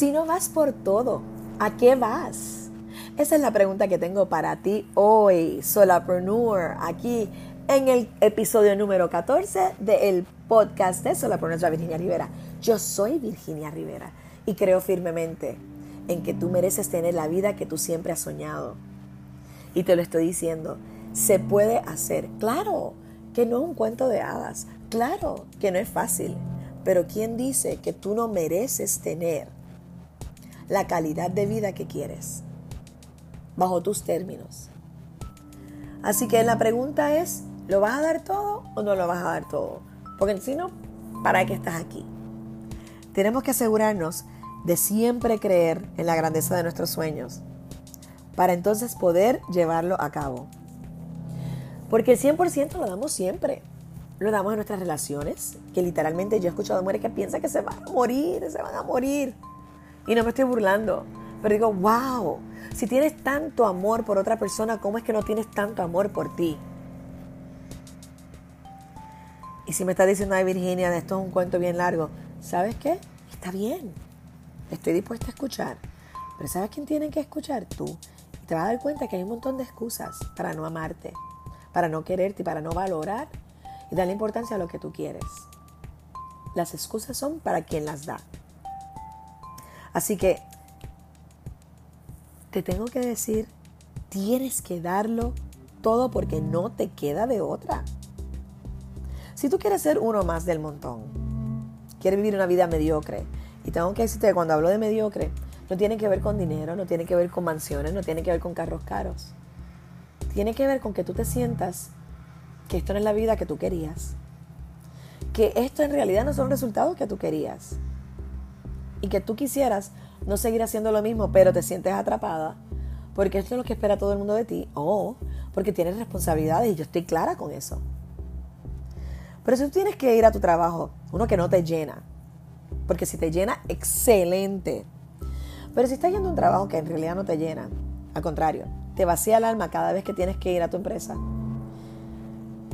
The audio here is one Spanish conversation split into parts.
Si no vas por todo, ¿a qué vas? Esa es la pregunta que tengo para ti hoy, Solapreneur, aquí en el episodio número 14 del podcast de Solapreneur Virginia Rivera. Yo soy Virginia Rivera y creo firmemente en que tú mereces tener la vida que tú siempre has soñado. Y te lo estoy diciendo, se puede hacer. Claro que no es un cuento de hadas, claro que no es fácil, pero ¿quién dice que tú no mereces tener la calidad de vida que quieres? Bajo tus términos. Así que la pregunta es, ¿lo vas a dar todo o no lo vas a dar todo? Porque si no, ¿para qué estás aquí? Tenemos que asegurarnos de siempre creer en la grandeza de nuestros sueños para entonces poder llevarlo a cabo. Porque el 100% lo damos siempre. Lo damos en nuestras relaciones, que literalmente yo he escuchado mujeres que piensan que se van a morir, se van a morir. Y no me estoy burlando, pero digo, wow, si tienes tanto amor por otra persona, ¿cómo es que no tienes tanto amor por ti? Y si me estás diciendo, ay Virginia, esto es un cuento bien largo, ¿sabes qué? Está bien, estoy dispuesta a escuchar. Pero ¿sabes quién tienen que escuchar? Tú. Y te vas a dar cuenta que hay un montón de excusas para no amarte, para no quererte y para no valorar y darle importancia a lo que tú quieres. Las excusas son para quien las da. Así que te tengo que decir, tienes que darlo todo porque no te queda de otra. Si tú quieres ser uno más del montón, quieres vivir una vida mediocre, y tengo que decirte que cuando hablo de mediocre, no tiene que ver con dinero, no tiene que ver con mansiones, no tiene que ver con carros caros. Tiene que ver con que tú te sientas que esto no es la vida que tú querías. Que esto en realidad no son resultados que tú querías. Y que tú quisieras no seguir haciendo lo mismo, pero te sientes atrapada. Porque esto es lo que espera todo el mundo de ti. O porque tienes responsabilidades y yo estoy clara con eso. Pero si tú tienes que ir a tu trabajo, uno que no te llena, porque si te llena, excelente. Pero si estás yendo a un trabajo que en realidad no te llena, al contrario, te vacía el alma cada vez que tienes que ir a tu empresa,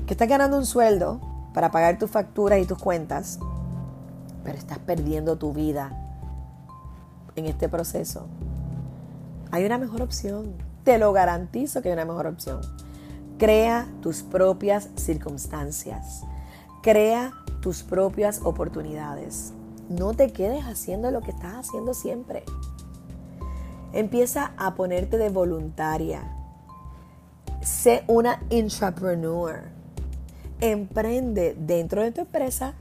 que estás ganando un sueldo para pagar tus facturas y tus cuentas, pero estás perdiendo tu vida en este proceso, hay una mejor opción. Te lo garantizo que hay una mejor opción. Crea tus propias circunstancias. Crea tus propias oportunidades. No te quedes haciendo lo que estás haciendo siempre. Empieza a ponerte de voluntaria. Sé una intrapreneur. Emprende dentro de tu empresa.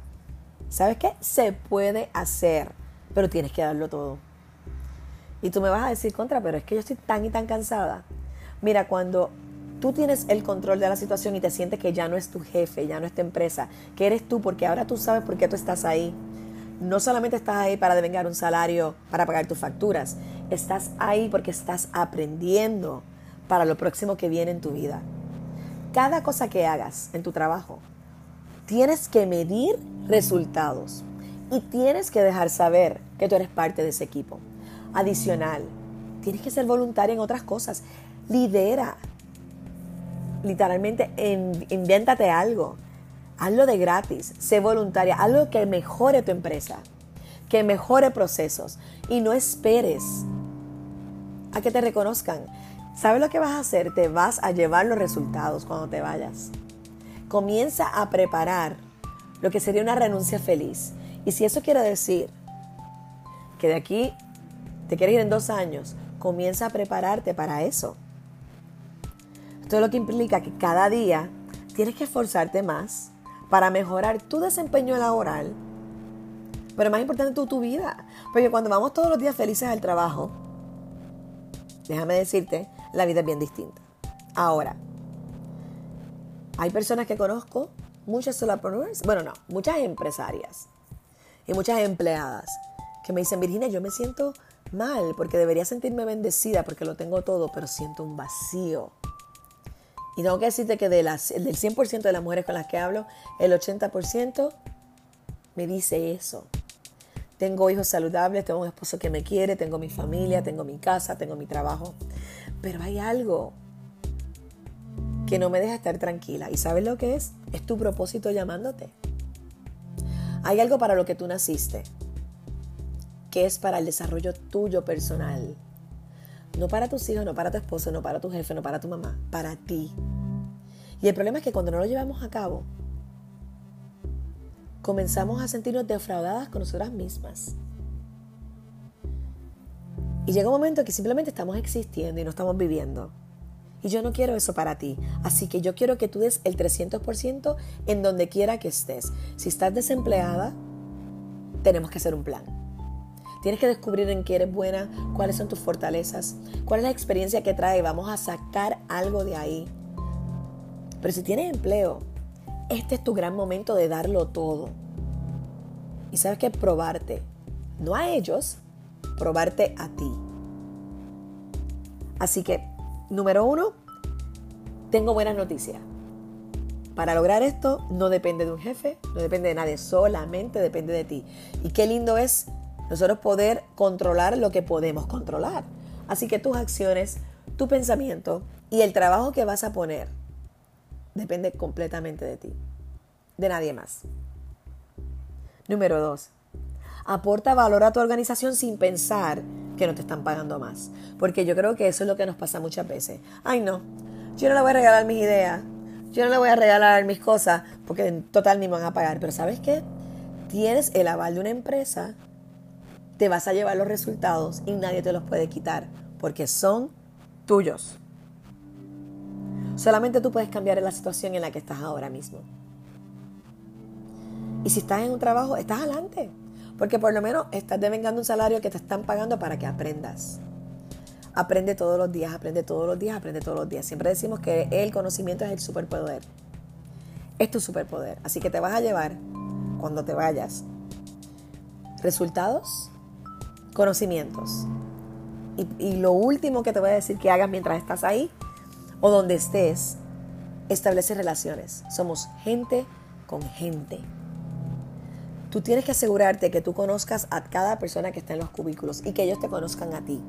¿Sabes qué? Se puede hacer, pero tienes que darlo todo. Y tú me vas a decir contra, pero es que yo estoy tan y tan cansada. Mira, cuando tú tienes el control de la situación y te sientes que ya no es tu jefe, ya no es tu empresa, que eres tú, porque ahora tú sabes por qué tú estás ahí. No solamente estás ahí para devengar un salario para pagar tus facturas, estás ahí porque estás aprendiendo para lo próximo que viene en tu vida. Cada cosa que hagas en tu trabajo, tienes que medir resultados y tienes que dejar saber que tú eres parte de ese equipo. Adicional, tienes que ser voluntaria en otras cosas. Lidera, literalmente invéntate algo. Hazlo de gratis, sé voluntaria, algo que mejore tu empresa, que mejore procesos y no esperes a que te reconozcan. ¿Sabes lo que vas a hacer? Te vas a llevar los resultados cuando te vayas. Comienza a preparar lo que sería una renuncia feliz. Y si eso quiere decir que de aquí te quieres ir en dos años, comienza a prepararte para eso. Esto es lo que implica que cada día tienes que esforzarte más para mejorar tu desempeño laboral, pero más importante tu, tu vida. Porque cuando vamos todos los días felices al trabajo, déjame decirte, la vida es bien distinta. Ahora, hay personas que conozco, muchas solopreneurs, bueno, no, muchas empresarias y muchas empleadas que me dicen, Virginia, yo me siento mal porque debería sentirme bendecida porque lo tengo todo, pero siento un vacío. Y tengo que decirte que de las, del 100% de las mujeres con las que hablo, el 80% me dice eso. Tengo hijos saludables, tengo un esposo que me quiere, tengo mi familia, tengo mi casa, tengo mi trabajo. Pero hay algo que no me deja estar tranquila. ¿Y sabes lo que es? Es tu propósito llamándote. Hay algo para lo que tú naciste que es para el desarrollo tuyo personal. No para tus hijos, no para tu esposo, no para tu jefe, no para tu mamá, para ti. Y el problema es que cuando no lo llevamos a cabo, comenzamos a sentirnos defraudadas con nosotras mismas. Y llega un momento que simplemente estamos existiendo y no estamos viviendo. Y yo no quiero eso para ti. Así que yo quiero que tú des el 300% en donde quiera que estés. Si estás desempleada, tenemos que hacer un plan. Tienes que descubrir en qué eres buena, cuáles son tus fortalezas, cuál es la experiencia que trae. Vamos a sacar algo de ahí. Pero si tienes empleo, este es tu gran momento de darlo todo. Y sabes que probarte, no a ellos, probarte a ti. Así que, número uno, tengo buenas noticias. Para lograr esto no depende de un jefe, no depende de nadie, solamente depende de ti. Y qué lindo es nosotros poder controlar lo que podemos controlar. Así que tus acciones, tu pensamiento y el trabajo que vas a poner depende completamente de ti, de nadie más. Número dos, aporta valor a tu organización sin pensar que no te están pagando más. Porque yo creo que eso es lo que nos pasa muchas veces. Ay, no, yo no le voy a regalar mis ideas, yo no le voy a regalar mis cosas, porque en total ni me van a pagar. Pero ¿sabes qué? Tienes el aval de una empresa te vas a llevar los resultados y nadie te los puede quitar porque son tuyos. Solamente tú puedes cambiar la situación en la que estás ahora mismo. Y si estás en un trabajo, estás adelante. Porque por lo menos estás devengando un salario que te están pagando para que aprendas. Aprende todos los días, aprende todos los días, aprende todos los días. Siempre decimos que el conocimiento es el superpoder. Es tu superpoder. Así que te vas a llevar, cuando te vayas, resultados conocimientos. Y, lo último que te voy a decir que hagas mientras estás ahí o donde estés, establece relaciones. Somos gente con gente. Tú tienes que asegurarte que tú conozcas a cada persona que está en los cubículos y que ellos te conozcan a ti.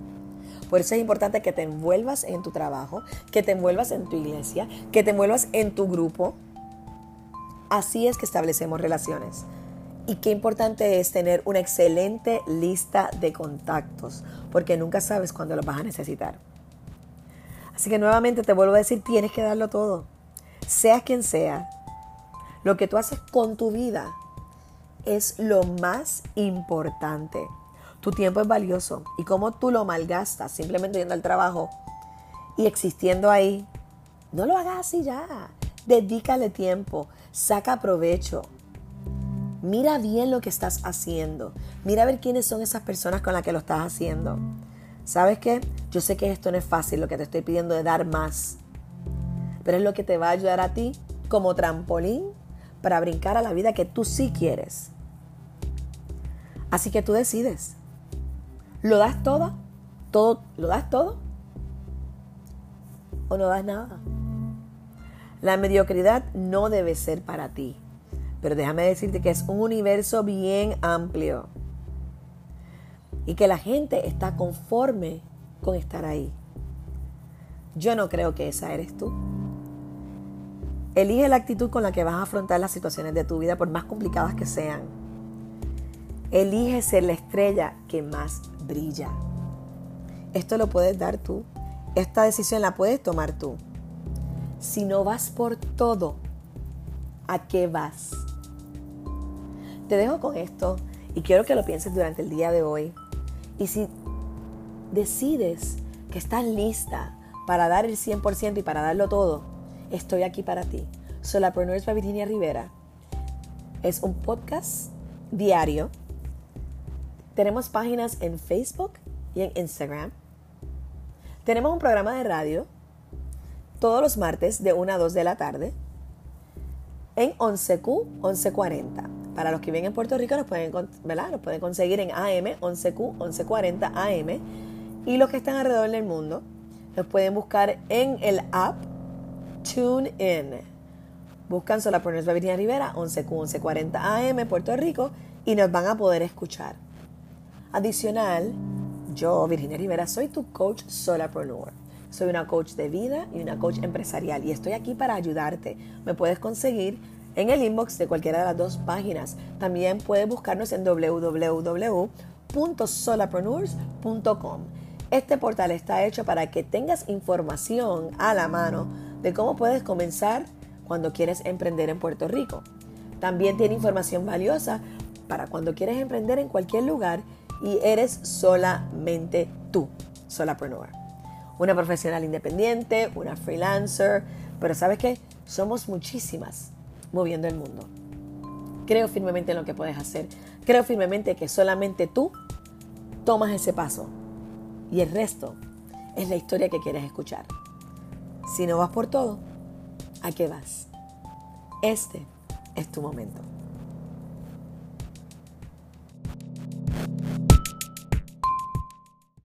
Por eso es importante que te envuelvas en tu trabajo, que te envuelvas en tu iglesia, que te envuelvas en tu grupo. Así es que establecemos relaciones. Y qué importante es tener una excelente lista de contactos, porque nunca sabes cuándo los vas a necesitar. Así que nuevamente te vuelvo a decir, tienes que darlo todo. Sea quien sea, lo que tú haces con tu vida es lo más importante. Tu tiempo es valioso y cómo tú lo malgastas simplemente yendo al trabajo y existiendo ahí, no lo hagas así ya. Dedícale tiempo, saca provecho, Mira bien lo que estás haciendo. Mira a ver quiénes son esas personas con las que lo estás haciendo. ¿Sabes qué? Yo sé que esto no es fácil, lo que te estoy pidiendo de dar más. Pero es lo que te va a ayudar a ti como trampolín para brincar a la vida que tú sí quieres. Así que tú decides. ¿Lo das todo? ¿Todo? ¿Lo das todo? ¿O no das nada? La mediocridad no debe ser para ti. Pero déjame decirte que es un universo bien amplio. Y que la gente está conforme con estar ahí. Yo no creo que esa eres tú. Elige la actitud con la que vas a afrontar las situaciones de tu vida, por más complicadas que sean. Elige ser la estrella que más brilla. Esto lo puedes dar tú. Esta decisión la puedes tomar tú. Si no vas por todo, ¿a qué vas? Te dejo con esto y quiero que lo pienses durante el día de hoy. Y si decides que estás lista para dar el 100% y para darlo todo, estoy aquí para ti. Solapreneurs by Virginia Rivera. Es un podcast diario. Tenemos páginas en Facebook y en Instagram. Tenemos un programa de radio todos los martes de 1 a 2 de la tarde en 11Q 1140. Para los que viven en Puerto Rico nos pueden, ¿verdad? pueden conseguir en AM 11Q 1140 AM. Y los que están alrededor del mundo nos pueden buscar en el app TuneIn. Buscan Sola por nuestra Virginia Rivera 11Q 1140 AM Puerto Rico y nos van a poder escuchar. Adicional, yo, Virginia Rivera, soy tu coach Solapreneur. Soy una coach de vida y una coach empresarial y estoy aquí para ayudarte. Me puedes conseguir en el inbox de cualquiera de las dos páginas. También puedes buscarnos en www.solapreneurs.com. Este portal está hecho para que tengas información a la mano de cómo puedes comenzar cuando quieres emprender en Puerto Rico. También tiene información valiosa para cuando quieres emprender en cualquier lugar y eres solamente tú, solapreneur. Una profesional independiente, una freelancer, pero ¿sabes qué? Somos muchísimas moviendo el mundo. Creo firmemente en lo que puedes hacer. Creo firmemente que solamente tú tomas ese paso y el resto es la historia que quieres escuchar. Si no vas por todo, ¿a qué vas? Este es tu momento.